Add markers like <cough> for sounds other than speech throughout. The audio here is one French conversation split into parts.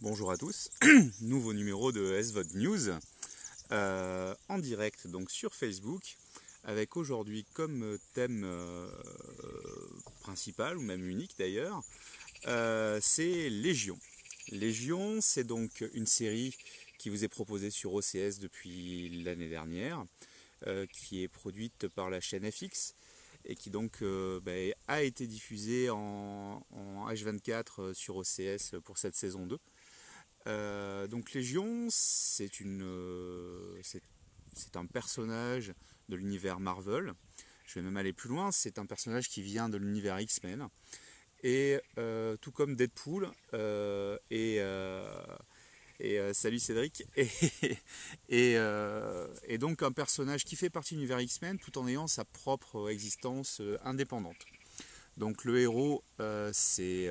bonjour à tous. <clears throat> Nouveau numéro de SVOD News euh, en direct donc sur Facebook avec aujourd'hui comme thème euh, principal ou même unique d'ailleurs, euh, c'est Légion. Légion, c'est donc une série qui vous est proposée sur OCS depuis l'année dernière, qui est produite par la chaîne FX et qui donc bah, a été diffusée en, en H24 sur OCS pour cette saison 2. Euh, donc Légion, c'est euh, c'est un personnage de l'univers Marvel. Je vais même aller plus loin. C'est un personnage qui vient de l'univers X-Men. Et euh, tout comme Deadpool et, salut Cédric <laughs> et, donc un personnage qui fait partie de l'univers X-Men tout en ayant sa propre existence indépendante. Donc le héros c'est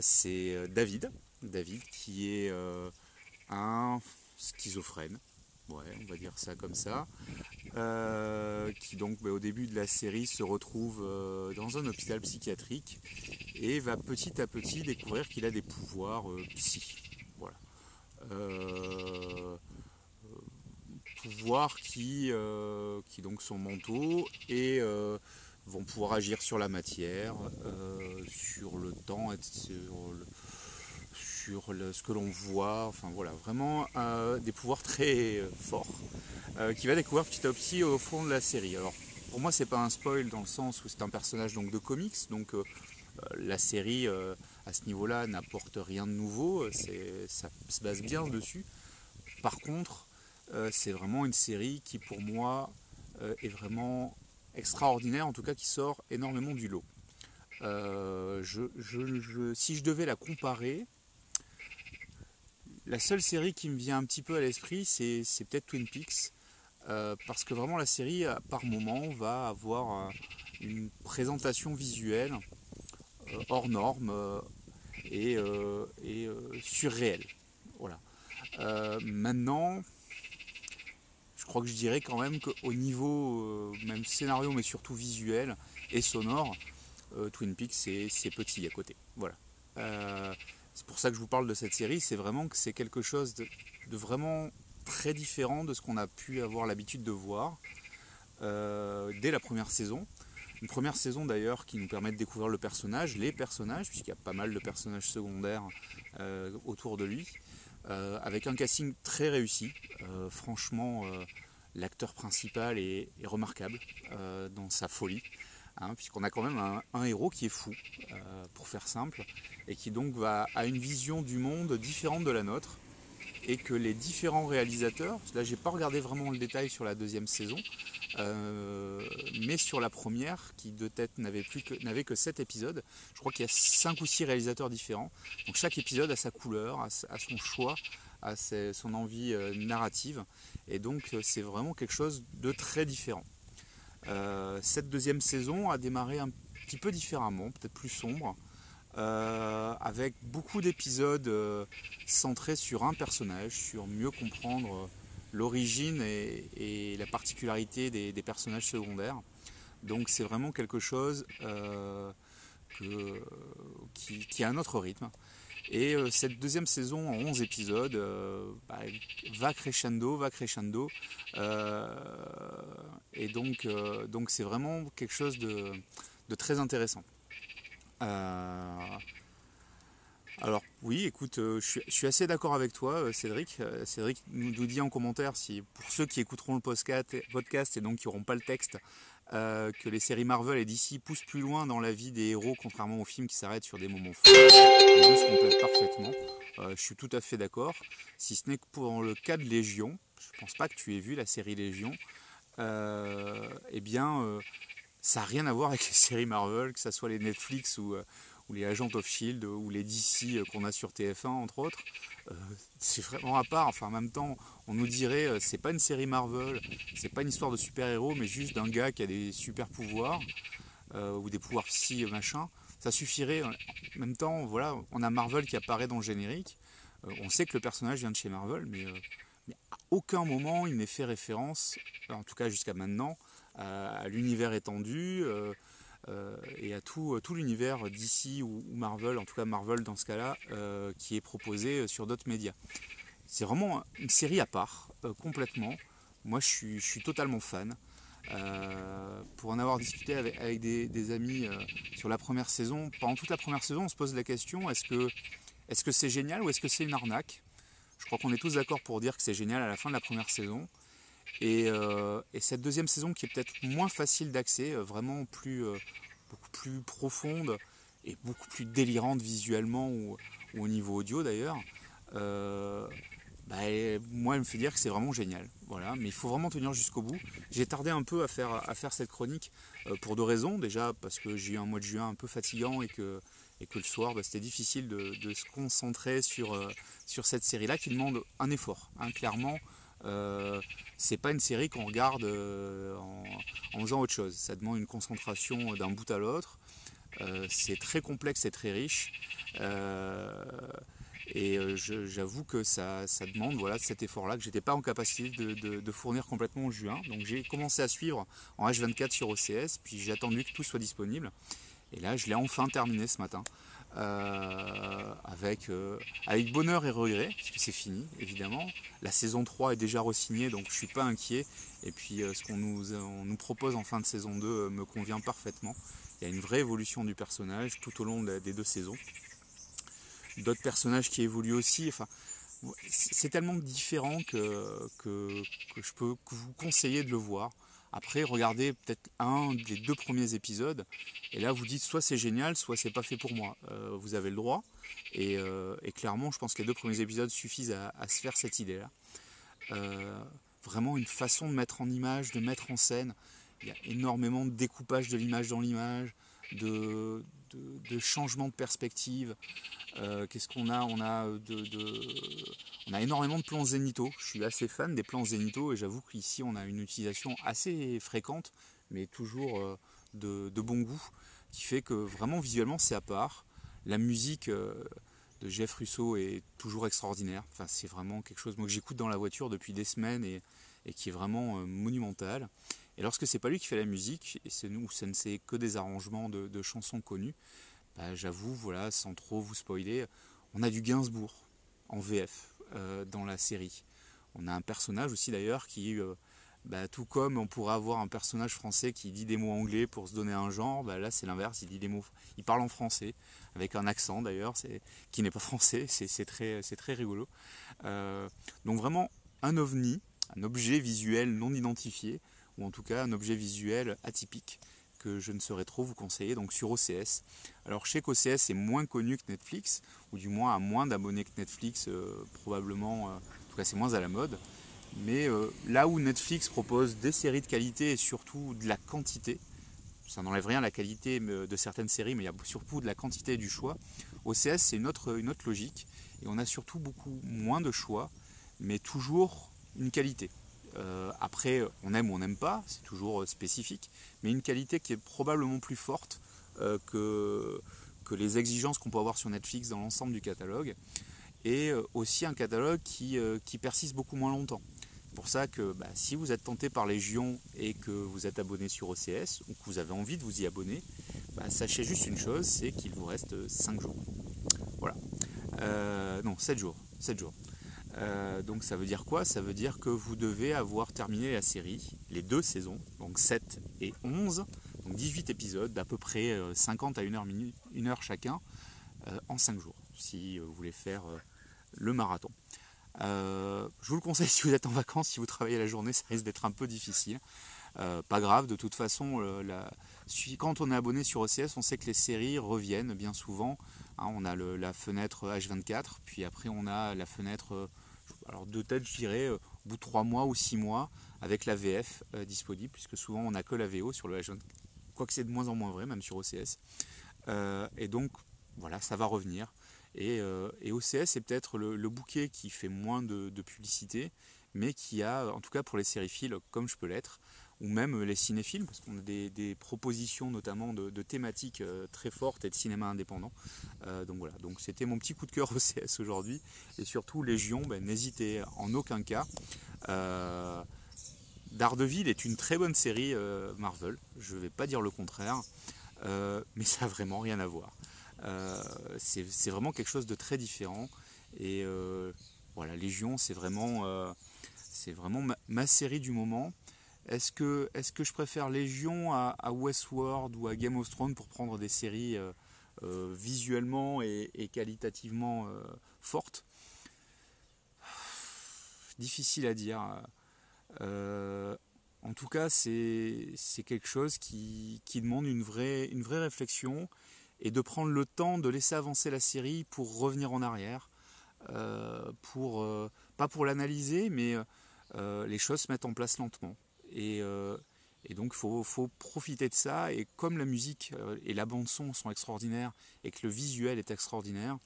c'est euh, David. David qui est euh, un schizophrène, ouais, on va dire ça comme ça, qui donc bah, au début de la série se retrouve dans un hôpital psychiatrique et va petit à petit découvrir qu'il a des pouvoirs psy. Voilà. pouvoirs qui, qui donc et vont pouvoir agir sur la matière, euh, sur le temps, sur, sur ce que l'on voit, enfin voilà, vraiment euh, des pouvoirs très euh, forts qui va découvrir petit à petit au fond de la série. Alors pour moi c'est pas un spoil dans le sens où c'est un personnage donc de comics, donc la série à ce niveau-là n'apporte rien de nouveau, ça se base bien dessus. Par contre, c'est vraiment une série qui pour moi est vraiment extraordinaire, en tout cas qui sort énormément du lot. Euh, si je devais la comparer, la seule série qui me vient un petit peu à l'esprit, c'est peut-être Twin Peaks, euh, parce que vraiment la série, par moment, va avoir une présentation visuelle euh, hors norme et, et surréelle. Voilà. maintenant, crois que je dirais quand même qu'au niveau euh, même scénario, mais surtout visuel et sonore, euh, Twin Peaks c'est petit à côté. Voilà. Euh, c'est pour ça que je vous parle de cette série, c'est vraiment que c'est quelque chose de, vraiment très différent de ce qu'on a pu avoir l'habitude de voir dès la première saison. Une première saison d'ailleurs qui nous permet de découvrir le personnage, les personnages, puisqu'il y a pas mal de personnages secondaires autour de lui. Euh, avec un casting très réussi. Euh, franchement, euh, l'acteur principal est, remarquable dans sa folie. Hein, puisqu'on a quand même un, héros qui est fou, pour faire simple, et qui donc va a une vision du monde différente de la nôtre, et que les différents réalisateurs, là j'ai pas regardé vraiment le détail sur la deuxième saison, euh, mais sur la première, qui de tête n'avait plus que n'avait que 7 épisodes, je crois qu'il y a 5 ou 6 réalisateurs différents. Donc chaque épisode a sa couleur, a, son choix, a son envie euh, narrative, et donc euh, c'est vraiment quelque chose de très différent. cette deuxième saison a démarré un petit peu différemment, peut-être plus sombre. Avec beaucoup d'épisodes centrés sur un personnage, sur mieux comprendre l'origine et, la particularité des, personnages secondaires. Donc c'est vraiment quelque chose euh, qui, a un autre rythme. Et euh, cette deuxième saison en 11 épisodes euh, bah, va crescendo, va crescendo. et donc donc c'est vraiment quelque chose de très intéressant. Alors oui, écoute, euh, je, suis, assez d'accord avec toi, euh, Cédric. Euh, Cédric nous, dit en commentaire, si pour ceux qui écouteront le podcast et donc qui n'auront pas le texte, que les séries Marvel et DC poussent plus loin dans la vie des héros, contrairement aux films qui s'arrêtent sur des moments forts. Parfaitement. je suis tout à fait d'accord. Si ce n'est que pour le cas de Légion, je ne pense pas que tu aies vu la série Légion. eh bien, ça n'a rien à voir avec les séries Marvel, que ce soit les Netflix ou ou les Agents of Shield ou les DC euh, qu'on a sur TF1 entre autres. Euh, c'est vraiment à part. Enfin, en même temps, on nous dirait euh, c'est pas une série Marvel, c'est pas une histoire de super-héros, mais juste d'un gars qui a des super pouvoirs ou des pouvoirs psy machin. Ça suffirait. En même temps, voilà, on a Marvel qui apparaît dans le générique. on sait que le personnage vient de chez Marvel, mais, à aucun moment il n'est fait référence, en tout cas jusqu'à maintenant, à, l'univers étendu et à tout, tout l'univers d'ici ou, Marvel, en tout cas Marvel dans ce cas-là, qui est proposé sur d'autres médias. C'est vraiment une série à part, complètement. Moi, je suis, totalement fan. pour en avoir discuté avec, des, amis sur la première saison, pendant toute la première saison, on se pose la question est-ce que est-ce que c'est génial ou est-ce que c'est une arnaque? Je crois qu'on est tous d'accord pour dire que c'est génial à la fin de la première saison. Et, euh, cette deuxième saison qui est peut-être moins facile d'accès, euh, vraiment plus, euh, beaucoup plus profonde et beaucoup plus délirante visuellement ou, au niveau audio d'ailleurs, bah, moi elle me fait dire que c'est vraiment génial. Voilà, mais il faut vraiment tenir jusqu'au bout. J'ai tardé un peu à faire, cette chronique pour deux raisons. Déjà parce que j'ai eu un mois de juin un peu fatigant et que et que le soir, bah, c'était difficile de, se concentrer sur, sur cette série-là qui demande un effort. Hein, clairement, euh, c'est pas une série qu'on regarde euh, en, faisant autre chose. Ça demande une concentration d'un bout à l'autre. Euh, c'est très complexe et très riche. et j'avoue que ça, demande voilà, cet effort-là que j'étais pas en capacité de, de, fournir complètement en juin. Donc j'ai commencé à suivre en H24 sur OCS, puis j'ai attendu que tout soit disponible. Et là, je l'ai enfin terminé ce matin. Euh, avec, euh, avec bonheur et regret, puisque c'est fini, évidemment. La saison 3 est déjà re-signée, donc je ne suis pas inquiet. Et puis euh, ce qu'on nous, propose en fin de saison 2 me convient parfaitement. Il y a une vraie évolution du personnage tout au long des deux saisons. D'autres personnages qui évoluent aussi. C'est tellement différent que, je peux vous conseiller de le voir. Après, regardez peut-être un des deux premiers épisodes, et là vous dites soit c'est génial, soit c'est pas fait pour moi. Euh, vous avez le droit, euh, et, clairement, je pense que les deux premiers épisodes suffisent à, se faire cette idée-là. Euh, vraiment une façon de mettre en image, de mettre en scène. Il y a énormément de découpage de l'image dans l'image, de, de, changement de perspective. Euh, qu'est-ce qu'on a? On a, on a énormément de plans zénithaux. Je suis assez fan des plans zénithaux et j'avoue qu'ici on a une utilisation assez fréquente, mais toujours euh, de, bon goût, qui fait que vraiment visuellement c'est à part. La musique euh, de Jeff Russo est toujours extraordinaire. C'est vraiment quelque chose que j'écoute dans la voiture depuis des semaines et qui est vraiment monumental. Et lorsque c'est pas lui qui fait la musique, et c'est nous, ce ne c'est que des arrangements de, chansons connues, bah, j'avoue, voilà, sans trop vous spoiler, on a du Gainsbourg en VF euh, dans la série. On a un personnage aussi d'ailleurs qui, euh, bah, tout comme on pourrait avoir un personnage français qui dit des mots anglais pour se donner un genre, bah, là c'est l'inverse, il dit des mots, il parle en français avec un accent d'ailleurs, qui n'est pas français, <laughs> c'est très, très rigolo. Euh, donc vraiment un ovni, un objet visuel non identifié ou en tout cas un objet visuel atypique que je ne saurais trop vous conseiller, donc sur OCS. Alors je sais qu'OCS est moins connu que Netflix, ou du moins a moins d'abonnés que Netflix, euh, probablement, euh, en tout cas c'est moins à la mode. Mais euh, là où Netflix propose des séries de qualité et surtout de la quantité, ça n'enlève rien à la qualité de certaines séries, mais il y a surtout de la quantité et du choix. OCS c'est une autre, une autre logique, et on a surtout beaucoup moins de choix, mais toujours une qualité. Euh, après, on aime ou on n'aime pas, c'est toujours euh, spécifique, mais une qualité qui est probablement plus forte euh, que, les exigences qu'on peut avoir sur Netflix dans l'ensemble du catalogue, et aussi un catalogue qui, qui persiste beaucoup moins longtemps. C'est pour ça que bah, si vous êtes tenté par Légion et que vous êtes abonné sur OCS, ou que vous avez envie de vous y abonner, bah, sachez juste une chose, c'est qu'il vous reste 5 jours. Voilà. non, 7 jours. 7 jours. Euh, donc ça veut dire quoi? Ça veut dire que vous devez avoir terminé la série, les deux saisons, donc 7 et 11, donc 18 épisodes d'à peu près 50 euh, à 1 heure, heure chacun, euh, en 5 jours, si vous voulez faire le marathon. je vous le conseille si vous êtes en vacances, si vous travaillez la journée, ça risque d'être un peu difficile. pas grave, de toute façon, quand on est abonné sur OCS, on sait que les séries reviennent bien souvent. Hein, on a la fenêtre H24, puis après on a la fenêtre alors deux têtes, je dirais, euh, au bout de trois mois ou six mois, avec la VF euh, disponible, puisque souvent on n'a que la VO sur le H24, quoique c'est de moins en moins vrai, même sur OCS. Euh, et donc, voilà, ça va revenir. Et, OCS est peut-être le, bouquet qui fait moins de, de, publicité, mais qui a, en tout cas pour les sériphiles, comme je peux l'être, ou même les cinéphiles, parce qu'on a des, propositions notamment de, thématiques euh, très fortes et de cinéma indépendant. Euh, donc voilà, donc c'était mon petit coup de cœur <laughs> au CS aujourd'hui. Et surtout, Légion, ben, n'hésitez en aucun cas. Euh, Daredevil est une très bonne série Marvel, je ne vais pas dire le contraire. mais <laughs> ça n'a vraiment rien à voir. c'est vraiment quelque chose de très différent. Et voilà, Légion, c'est vraiment, c'est vraiment ma, série du moment. Est-ce que, je préfère Légion à, Westworld ou à Game of Thrones pour prendre des séries visuellement et, qualitativement fortes? Difficile à dire. Euh, en tout cas, c'est quelque chose qui, demande une vraie, une vraie réflexion et de prendre le temps de laisser avancer la série pour revenir en arrière, euh, euh, pas pour l'analyser, mais les choses se mettent en place lentement. Et, donc, il faut, profiter de ça. Et comme la musique et la bande-son sont extraordinaires et que le visuel est extraordinaire,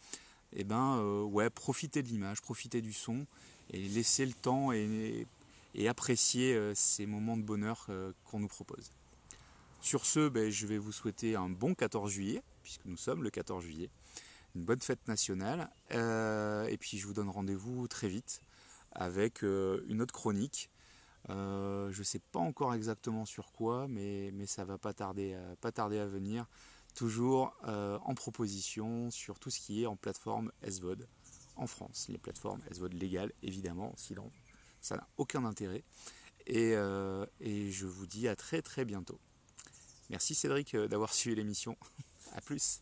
et eh ben, ouais, profitez de l'image, profitez du son et laissez le temps et et apprécier euh, ces moments de bonheur euh, qu'on nous propose. Sur ce, ben, je vais vous souhaiter un bon 14 juillet, puisque nous sommes le 14 juillet, une bonne fête nationale, euh, et puis je vous donne rendez-vous très vite avec une autre chronique. Je ne sais pas encore exactement sur quoi, mais, mais ça va pas tarder, pas tarder à venir. Toujours en proposition sur tout ce qui est en plateforme SVOD en France. Les plateformes SVOD légales, évidemment, sinon ça n'a aucun intérêt. Euh, et, je vous dis à très très bientôt. Merci Cédric euh, d'avoir <laughs> suivi l'émission. A plus.